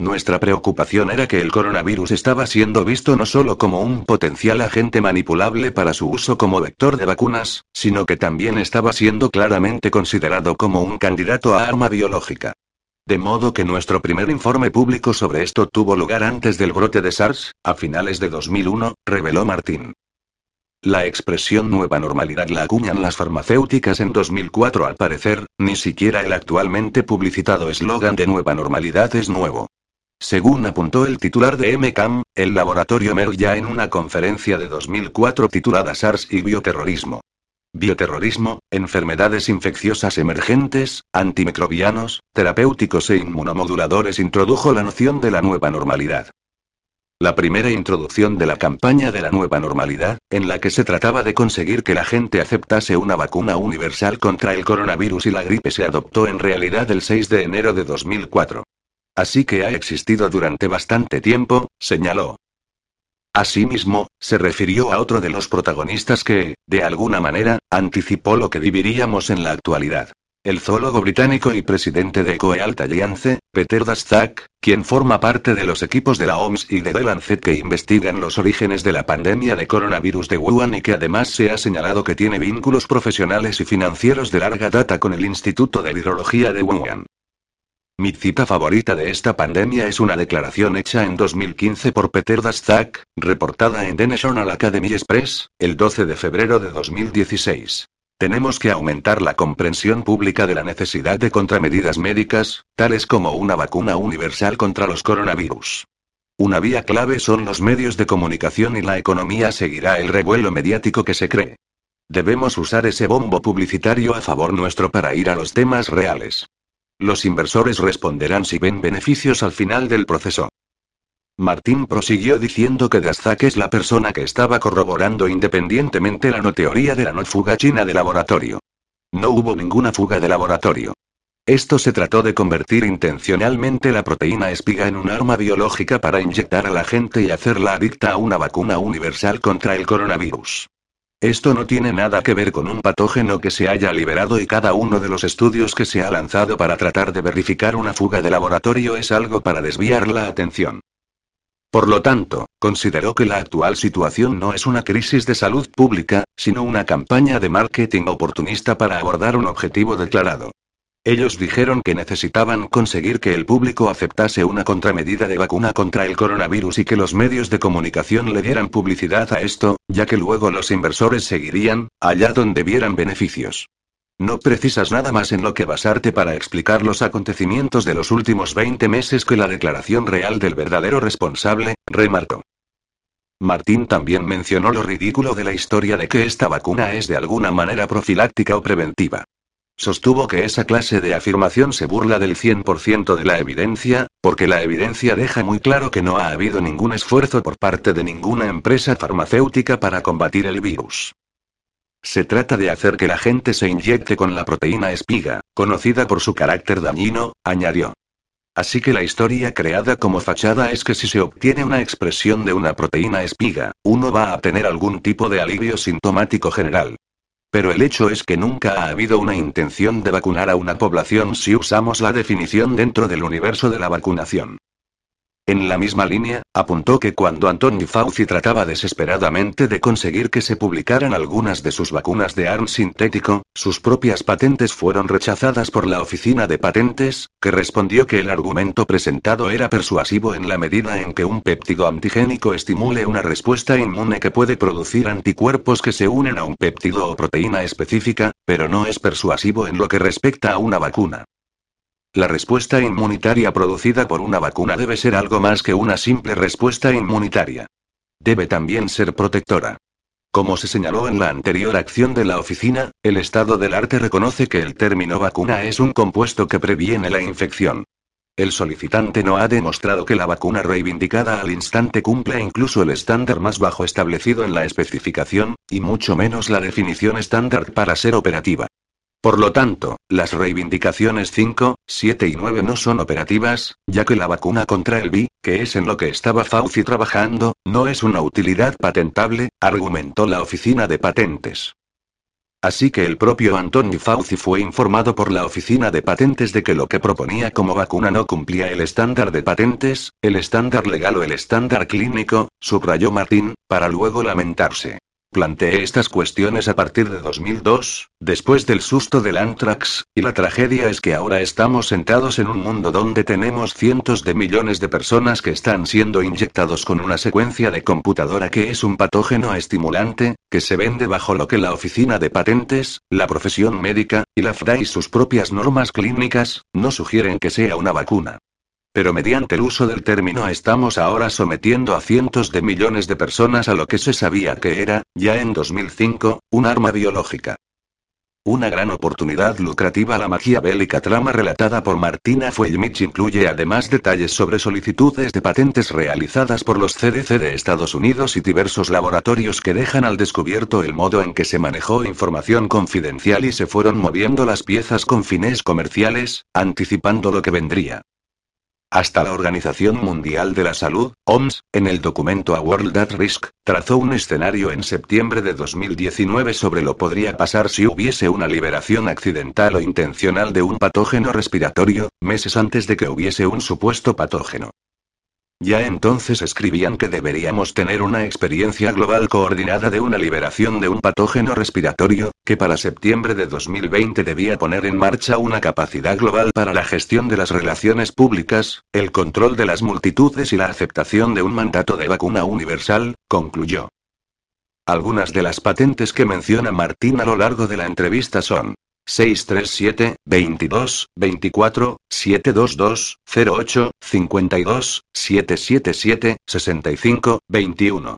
Nuestra preocupación era que el coronavirus estaba siendo visto no solo como un potencial agente manipulable para su uso como vector de vacunas, sino que también estaba siendo claramente considerado como un candidato a arma biológica. De modo que nuestro primer informe público sobre esto tuvo lugar antes del brote de SARS, a finales de 2001, reveló Martín. La expresión nueva normalidad la acuñan las farmacéuticas en 2004 al parecer, ni siquiera el actualmente publicitado eslogan de nueva normalidad es nuevo. Según apuntó el titular de MCAM, el laboratorio Merck ya en una conferencia de 2004 titulada SARS y bioterrorismo. Bioterrorismo, enfermedades infecciosas emergentes, antimicrobianos, terapéuticos e inmunomoduladores introdujo la noción de la nueva normalidad. La primera introducción de la campaña de la nueva normalidad, en la que se trataba de conseguir que la gente aceptase una vacuna universal contra el coronavirus y la gripe, se adoptó en realidad el 6 de enero de 2004. Así que ha existido durante bastante tiempo, señaló. Asimismo, se refirió a otro de los protagonistas que, de alguna manera, anticipó lo que viviríamos en la actualidad. El zoólogo británico y presidente de Coealt Alliance, Peter Daszak, quien forma parte de los equipos de la OMS y de The Lancet que investigan los orígenes de la pandemia de coronavirus de Wuhan y que además se ha señalado que tiene vínculos profesionales y financieros de larga data con el Instituto de Virología de Wuhan. Mi cita favorita de esta pandemia es una declaración hecha en 2015 por Peter Daszak, reportada en The National Academy Express, el 12 de febrero de 2016. Tenemos que aumentar la comprensión pública de la necesidad de contramedidas médicas, tales como una vacuna universal contra los coronavirus. Una vía clave son los medios de comunicación y la economía seguirá el revuelo mediático que se cree. Debemos usar ese bombo publicitario a favor nuestro para ir a los temas reales. Los inversores responderán si ven beneficios al final del proceso. Martín prosiguió diciendo que Daszak es la persona que estaba corroborando independientemente la no teoría de la no fuga china de laboratorio. No hubo ninguna fuga de laboratorio. Esto se trató de convertir intencionalmente la proteína espiga en un arma biológica para inyectar a la gente y hacerla adicta a una vacuna universal contra el coronavirus. Esto no tiene nada que ver con un patógeno que se haya liberado y cada uno de los estudios que se ha lanzado para tratar de verificar una fuga de laboratorio es algo para desviar la atención. Por lo tanto, consideró que la actual situación no es una crisis de salud pública, sino una campaña de marketing oportunista para abordar un objetivo declarado. Ellos dijeron que necesitaban conseguir que el público aceptase una contramedida de vacuna contra el coronavirus y que los medios de comunicación le dieran publicidad a esto, ya que luego los inversores seguirían, allá donde vieran beneficios. No precisas nada más en lo que basarte para explicar los acontecimientos de los últimos 20 meses que la declaración real del verdadero responsable, remarcó. Martín también mencionó lo ridículo de la historia de que esta vacuna es de alguna manera profiláctica o preventiva. Sostuvo que esa clase de afirmación se burla del 100% de la evidencia, porque la evidencia deja muy claro que no ha habido ningún esfuerzo por parte de ninguna empresa farmacéutica para combatir el virus. Se trata de hacer que la gente se inyecte con la proteína espiga, conocida por su carácter dañino, añadió. Así que la historia creada como fachada es que si se obtiene una expresión de una proteína espiga, uno va a tener algún tipo de alivio sintomático general. Pero el hecho es que nunca ha habido una intención de vacunar a una población si usamos la definición dentro del universo de la vacunación. En la misma línea, apuntó que cuando Anthony Fauci trataba desesperadamente de conseguir que se publicaran algunas de sus vacunas de ARN sintético, sus propias patentes fueron rechazadas por la Oficina de Patentes, que respondió que el argumento presentado era persuasivo en la medida en que un péptido antigénico estimule una respuesta inmune que puede producir anticuerpos que se unen a un péptido o proteína específica, pero no es persuasivo en lo que respecta a una vacuna. La respuesta inmunitaria producida por una vacuna debe ser algo más que una simple respuesta inmunitaria. Debe también ser protectora. Como se señaló en la anterior acción de la oficina, el estado del arte reconoce que el término vacuna es un compuesto que previene la infección. El solicitante no ha demostrado que la vacuna reivindicada al instante cumple incluso el estándar más bajo establecido en la especificación, y mucho menos la definición estándar para ser operativa. Por lo tanto, las reivindicaciones 5, 7 y 9 no son operativas, ya que la vacuna contra el VI, que es en lo que estaba Fauci trabajando, no es una utilidad patentable, argumentó la Oficina de Patentes. Así que el propio Anthony Fauci fue informado por la Oficina de Patentes de que lo que proponía como vacuna no cumplía el estándar de patentes, el estándar legal o el estándar clínico, subrayó Martín, para luego lamentarse. Planteé estas cuestiones a partir de 2002, después del susto del Antrax, y la tragedia es que ahora estamos sentados en un mundo donde tenemos cientos de millones de personas que están siendo inyectados con una secuencia de computadora que es un patógeno estimulante, que se vende bajo lo que la Oficina de Patentes, la profesión médica, y la FDA y sus propias normas clínicas, no sugieren que sea una vacuna. Pero mediante el uso del término estamos ahora sometiendo a cientos de millones de personas a lo que se sabía que era, ya en 2005, un arma biológica. Una gran oportunidad lucrativa La maquiavélica trama relatada por Martina Fuellmich incluye además detalles sobre solicitudes de patentes realizadas por los CDC de Estados Unidos y diversos laboratorios que dejan al descubierto el modo en que se manejó información confidencial y se fueron moviendo las piezas con fines comerciales, anticipando lo que vendría. Hasta la Organización Mundial de la Salud, OMS, en el documento A World at Risk, trazó un escenario en septiembre de 2019 sobre lo podría pasar si hubiese una liberación accidental o intencional de un patógeno respiratorio, meses antes de que hubiese un supuesto patógeno. Ya entonces escribían que deberíamos tener una experiencia global coordinada de una liberación de un patógeno respiratorio, que para septiembre de 2020 debía poner en marcha una capacidad global para la gestión de las relaciones públicas, el control de las multitudes y la aceptación de un mandato de vacuna universal, concluyó. Algunas de las patentes que menciona Martín a lo largo de la entrevista son 637, 22, 24, 722, 08, 52, 777, 65, 21.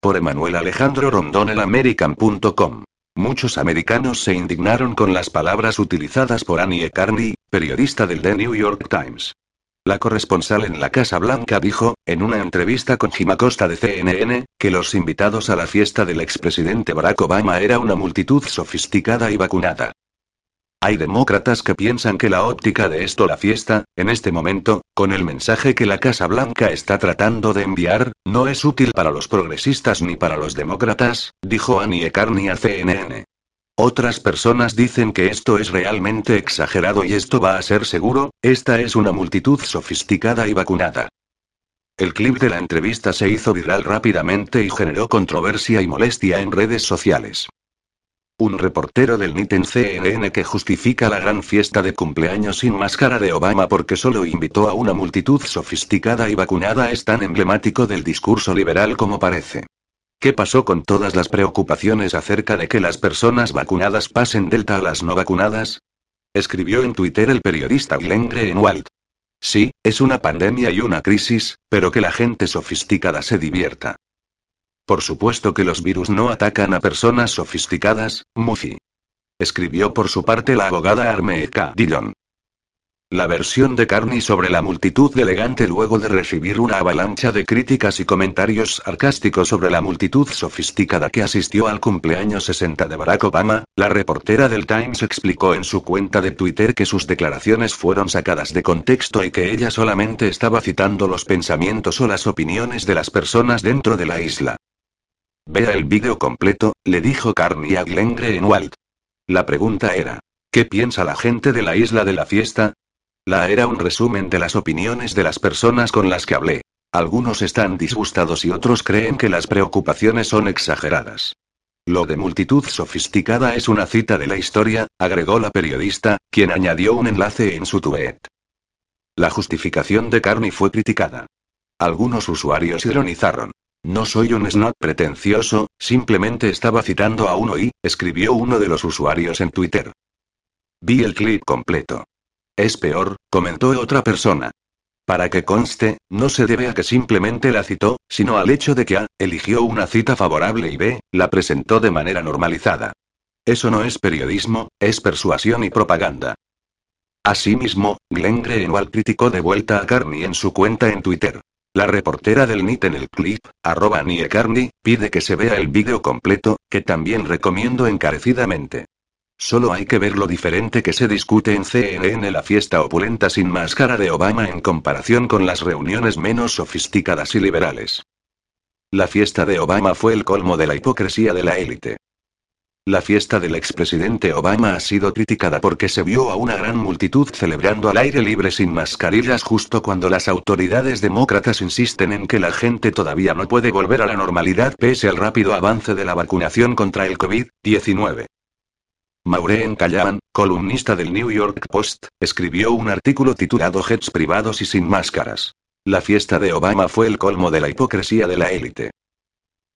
Por Emanuel Alejandro Rondón el American.com. Muchos americanos se indignaron con las palabras utilizadas por Annie Carney, periodista del The New York Times. La corresponsal en la Casa Blanca dijo, en una entrevista con Jim Acosta de CNN, que los invitados a la fiesta del expresidente Barack Obama era una multitud sofisticada y vacunada. Hay demócratas que piensan que la óptica de esto la fiesta, en este momento, con el mensaje que la Casa Blanca está tratando de enviar, no es útil para los progresistas ni para los demócratas, dijo Annie Carney a CNN. Otras personas dicen que esto es realmente exagerado y esto va a ser seguro, esta es una multitud sofisticada y vacunada. El clip de la entrevista se hizo viral rápidamente y generó controversia y molestia en redes sociales. Un reportero del NIT en CNN que justifica la gran fiesta de cumpleaños sin máscara de Obama porque solo invitó a una multitud sofisticada y vacunada es tan emblemático del discurso liberal como parece. ¿Qué pasó con todas las preocupaciones acerca de que las personas vacunadas pasen delta a las no vacunadas? Escribió en Twitter el periodista Glenn Greenwald. Sí, es una pandemia y una crisis, pero que la gente sofisticada se divierta. Por supuesto que los virus no atacan a personas sofisticadas, Mufi. Escribió por su parte la abogada Armeeka Dillon. La versión de Carney sobre la multitud elegante luego de recibir una avalancha de críticas y comentarios sarcásticos sobre la multitud sofisticada que asistió al cumpleaños 60 de Barack Obama, la reportera del Times explicó en su cuenta de Twitter que sus declaraciones fueron sacadas de contexto y que ella solamente estaba citando los pensamientos o las opiniones de las personas dentro de la isla. Vea el vídeo completo, le dijo Carney a Glenn Greenwald. La pregunta era, ¿qué piensa la gente de la isla de la fiesta? La era un resumen de las opiniones de las personas con las que hablé. Algunos están disgustados y otros creen que las preocupaciones son exageradas. Lo de multitud sofisticada es una cita de la historia, agregó la periodista, quien añadió un enlace en su tweet. La justificación de Carney fue criticada. Algunos usuarios ironizaron. No soy un snob pretencioso, simplemente estaba citando a uno y, escribió uno de los usuarios en Twitter. Vi el clip completo. Es peor, comentó otra persona. Para que conste, no se debe a que simplemente la citó, sino al hecho de que A, eligió una cita favorable y B, la presentó de manera normalizada. Eso no es periodismo, es persuasión y propaganda. Asimismo, Glenn Greenwald criticó de vuelta a Carney en su cuenta en Twitter. La reportera del NIT en el clip, arroba Nie Carney, pide que se vea el vídeo completo, que también recomiendo encarecidamente. Solo hay que ver lo diferente que se discute en CNN la fiesta opulenta sin máscara de Obama en comparación con las reuniones menos sofisticadas y liberales. La fiesta de Obama fue el colmo de la hipocresía de la élite. La fiesta del expresidente Obama ha sido criticada porque se vio a una gran multitud celebrando al aire libre sin mascarillas justo cuando las autoridades demócratas insisten en que la gente todavía no puede volver a la normalidad pese al rápido avance de la vacunación contra el COVID-19. Maureen Callahan, columnista del New York Post, escribió un artículo titulado Jets privados y sin máscaras. La fiesta de Obama fue el colmo de la hipocresía de la élite.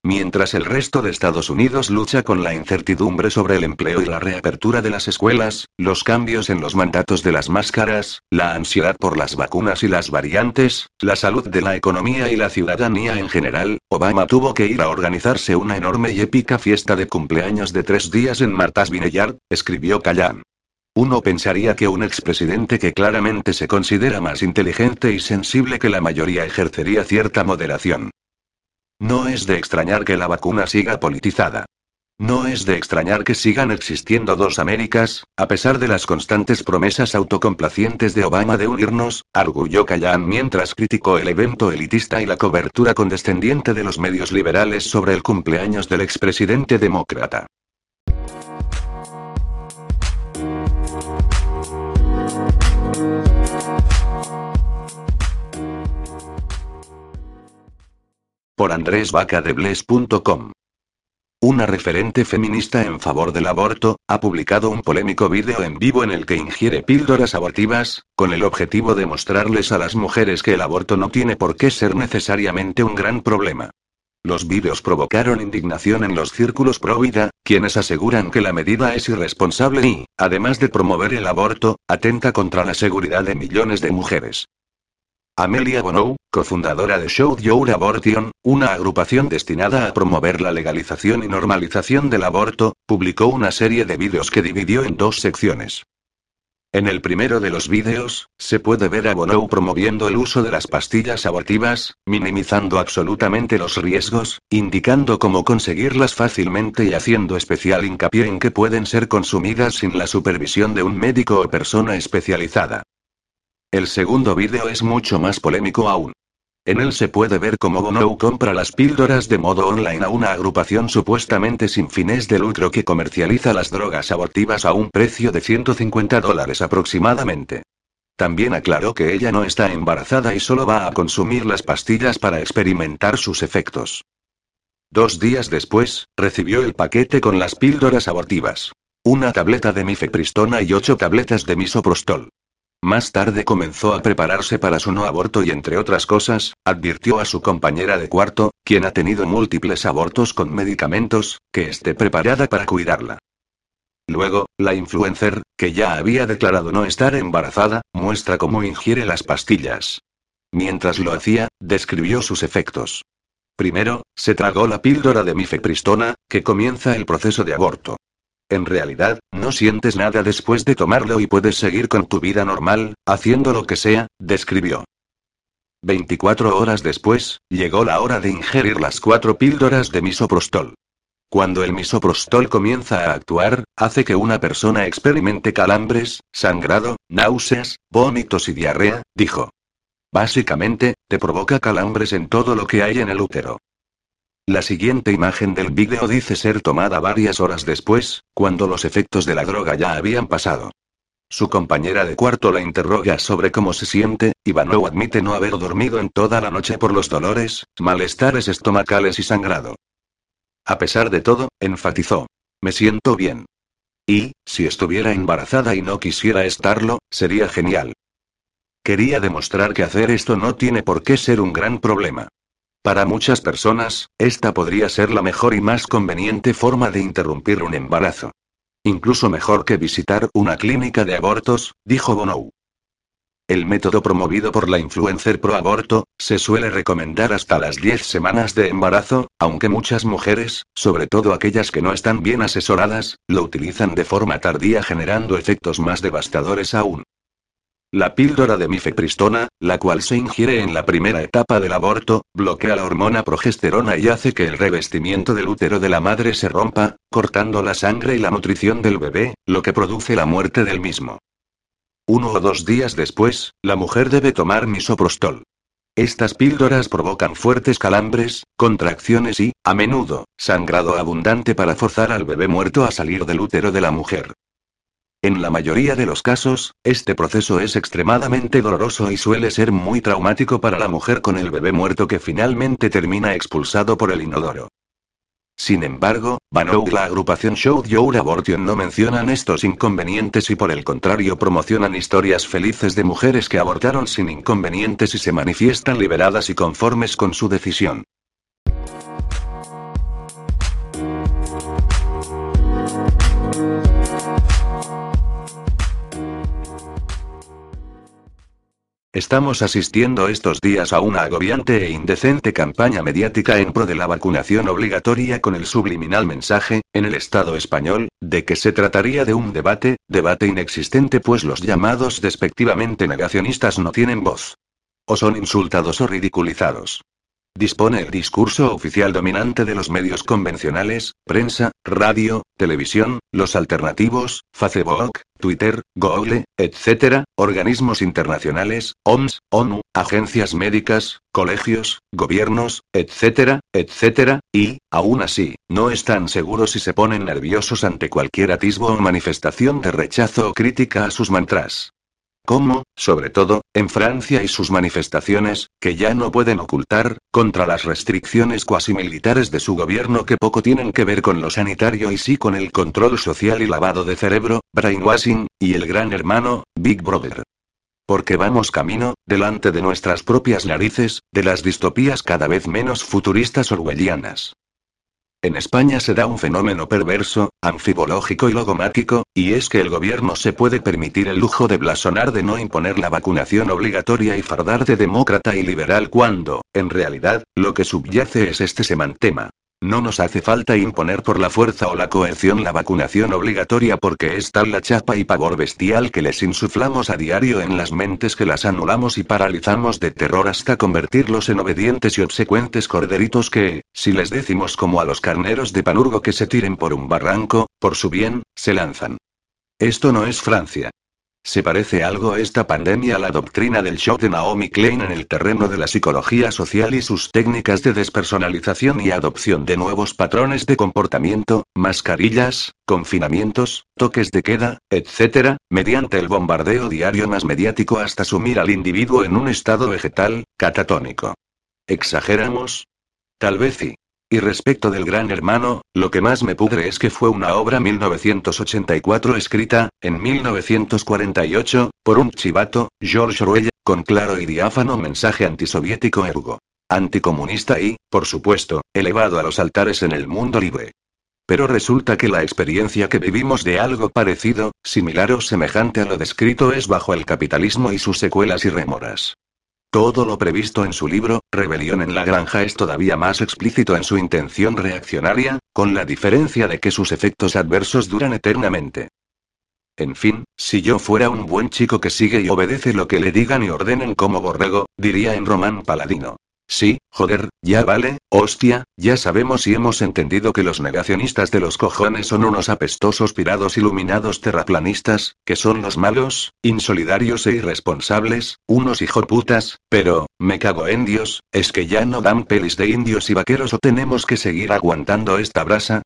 Mientras el resto de Estados Unidos lucha con la incertidumbre sobre el empleo y la reapertura de las escuelas, los cambios en los mandatos de las máscaras, la ansiedad por las vacunas y las variantes, la salud de la economía y la ciudadanía en general, Obama tuvo que ir a organizarse una enorme y épica fiesta de cumpleaños de tres días en Martha's Vineyard, escribió Callan. Uno pensaría que un expresidente que claramente se considera más inteligente y sensible que la mayoría ejercería cierta moderación. No es de extrañar que la vacuna siga politizada. No es de extrañar que sigan existiendo dos Américas, a pesar de las constantes promesas autocomplacientes de Obama de unirnos, arguyó Callan mientras criticó el evento elitista y la cobertura condescendiente de los medios liberales sobre el cumpleaños del expresidente demócrata. Por andresvacadebles.com. Una referente feminista en favor del aborto, ha publicado un polémico vídeo en vivo en el que ingiere píldoras abortivas, con el objetivo de mostrarles a las mujeres que el aborto no tiene por qué ser necesariamente un gran problema. Los vídeos provocaron indignación en los círculos pro vida, quienes aseguran que la medida es irresponsable y, además de promover el aborto, atenta contra la seguridad de millones de mujeres. Amelia Bonou, cofundadora de Show Your Abortion, una agrupación destinada a promover la legalización y normalización del aborto, publicó una serie de vídeos que dividió en dos secciones. En el primero de los vídeos, se puede ver a Bonou promoviendo el uso de las pastillas abortivas, minimizando absolutamente los riesgos, indicando cómo conseguirlas fácilmente y haciendo especial hincapié en que pueden ser consumidas sin la supervisión de un médico o persona especializada. El segundo vídeo es mucho más polémico aún. En él se puede ver cómo Bono compra las píldoras de modo online a una agrupación supuestamente sin fines de lucro que comercializa las drogas abortivas a un precio de 150 dólares aproximadamente. También aclaró que ella no está embarazada y solo va a consumir las pastillas para experimentar sus efectos. Dos días después, recibió el paquete con las píldoras abortivas. Una tableta de mifepristona y ocho tabletas de misoprostol. Más tarde comenzó a prepararse para su no aborto y entre otras cosas, advirtió a su compañera de cuarto, quien ha tenido múltiples abortos con medicamentos, que esté preparada para cuidarla. Luego, la influencer, que ya había declarado no estar embarazada, muestra cómo ingiere las pastillas. Mientras lo hacía, describió sus efectos. Primero, se tragó la píldora de mifepristona, que comienza el proceso de aborto. En realidad, no sientes nada después de tomarlo y puedes seguir con tu vida normal, haciendo lo que sea, describió. 24 horas después, llegó la hora de ingerir las cuatro píldoras de misoprostol. Cuando el misoprostol comienza a actuar, hace que una persona experimente calambres, sangrado, náuseas, vómitos y diarrea, dijo. Básicamente, te provoca calambres en todo lo que hay en el útero. La siguiente imagen del vídeo dice ser tomada varias horas después, cuando los efectos de la droga ya habían pasado. Su compañera de cuarto la interroga sobre cómo se siente, y Vanou admite no haber dormido en toda la noche por los dolores, malestares estomacales y sangrado. A pesar de todo, enfatizó. Me siento bien. Y, si estuviera embarazada y no quisiera estarlo, sería genial. Quería demostrar que hacer esto no tiene por qué ser un gran problema. Para muchas personas, esta podría ser la mejor y más conveniente forma de interrumpir un embarazo. Incluso mejor que visitar una clínica de abortos, dijo Bono. El método promovido por la influencer pro aborto, se suele recomendar hasta las 10 semanas de embarazo, aunque muchas mujeres, sobre todo aquellas que no están bien asesoradas, lo utilizan de forma tardía generando efectos más devastadores aún. La píldora de mifepristona, la cual se ingiere en la primera etapa del aborto, bloquea la hormona progesterona y hace que el revestimiento del útero de la madre se rompa, cortando la sangre y la nutrición del bebé, lo que produce la muerte del mismo. Uno o dos días después, la mujer debe tomar misoprostol. Estas píldoras provocan fuertes calambres, contracciones y, a menudo, sangrado abundante para forzar al bebé muerto a salir del útero de la mujer. En la mayoría de los casos, este proceso es extremadamente doloroso y suele ser muy traumático para la mujer con el bebé muerto que finalmente termina expulsado por el inodoro. Sin embargo, Banou y la agrupación Show Your Abortion no mencionan estos inconvenientes y por el contrario promocionan historias felices de mujeres que abortaron sin inconvenientes y se manifiestan liberadas y conformes con su decisión. Estamos asistiendo estos días a una agobiante e indecente campaña mediática en pro de la vacunación obligatoria con el subliminal mensaje, en el Estado español, de que se trataría de un debate, debate inexistente pues los llamados despectivamente negacionistas no tienen voz. O son insultados o ridiculizados. Dispone el discurso oficial dominante de los medios convencionales, prensa, radio, televisión, los alternativos, Facebook, Twitter, Google, etc., organismos internacionales, OMS, ONU, agencias médicas, colegios, gobiernos, etc., etc., y, aún así, no están seguros si se ponen nerviosos ante cualquier atisbo o manifestación de rechazo o crítica a sus mantras. Como, sobre todo, en Francia y sus manifestaciones, que ya no pueden ocultar, contra las restricciones cuasi militares de su gobierno que poco tienen que ver con lo sanitario y sí con el control social y lavado de cerebro, brainwashing, y el gran hermano, Big Brother. Porque vamos camino, delante de nuestras propias narices, de las distopías cada vez menos futuristas orwellianas. En España se da un fenómeno perverso, anfibológico y logomático, y es que el gobierno se puede permitir el lujo de blasonar de no imponer la vacunación obligatoria y fardar de demócrata y liberal cuando, en realidad, lo que subyace es este semantema. No nos hace falta imponer por la fuerza o la coerción la vacunación obligatoria porque es tal la chapa y pavor bestial que les insuflamos a diario en las mentes que las anulamos y paralizamos de terror hasta convertirlos en obedientes y obsecuentes corderitos que, si les decimos como a los carneros de Panurgo que se tiren por un barranco, por su bien, se lanzan. Esto no es Francia. ¿Se parece algo esta pandemia a la doctrina del shock de Naomi Klein en el terreno de la psicología social y sus técnicas de despersonalización y adopción de nuevos patrones de comportamiento, mascarillas, confinamientos, toques de queda, etc., mediante el bombardeo diario más mediático hasta sumir al individuo en un estado vegetal, catatónico? ¿Exageramos? Tal vez sí. Y respecto del Gran Hermano, lo que más me pudre es que fue una obra 1984 escrita, en 1948, por un chivato, George Orwell, con claro y diáfano mensaje antisoviético ergo. Anticomunista y, por supuesto, elevado a los altares en el mundo libre. Pero resulta que la experiencia que vivimos de algo parecido, similar o semejante a lo descrito es bajo el capitalismo y sus secuelas y remoras. Todo lo previsto en su libro, Rebelión en la Granja es todavía más explícito en su intención reaccionaria, con la diferencia de que sus efectos adversos duran eternamente. En fin, si yo fuera un buen chico que sigue y obedece lo que le digan y ordenen como borrego, diría en Román Paladino. Sí, joder, ya vale, hostia, ya sabemos y hemos entendido que los negacionistas de los cojones son unos apestosos pirados iluminados terraplanistas, que son los malos, insolidarios e irresponsables, unos hijoputas, pero, me cago en Dios, es que ya no dan pelis de indios y vaqueros o tenemos que seguir aguantando esta brasa,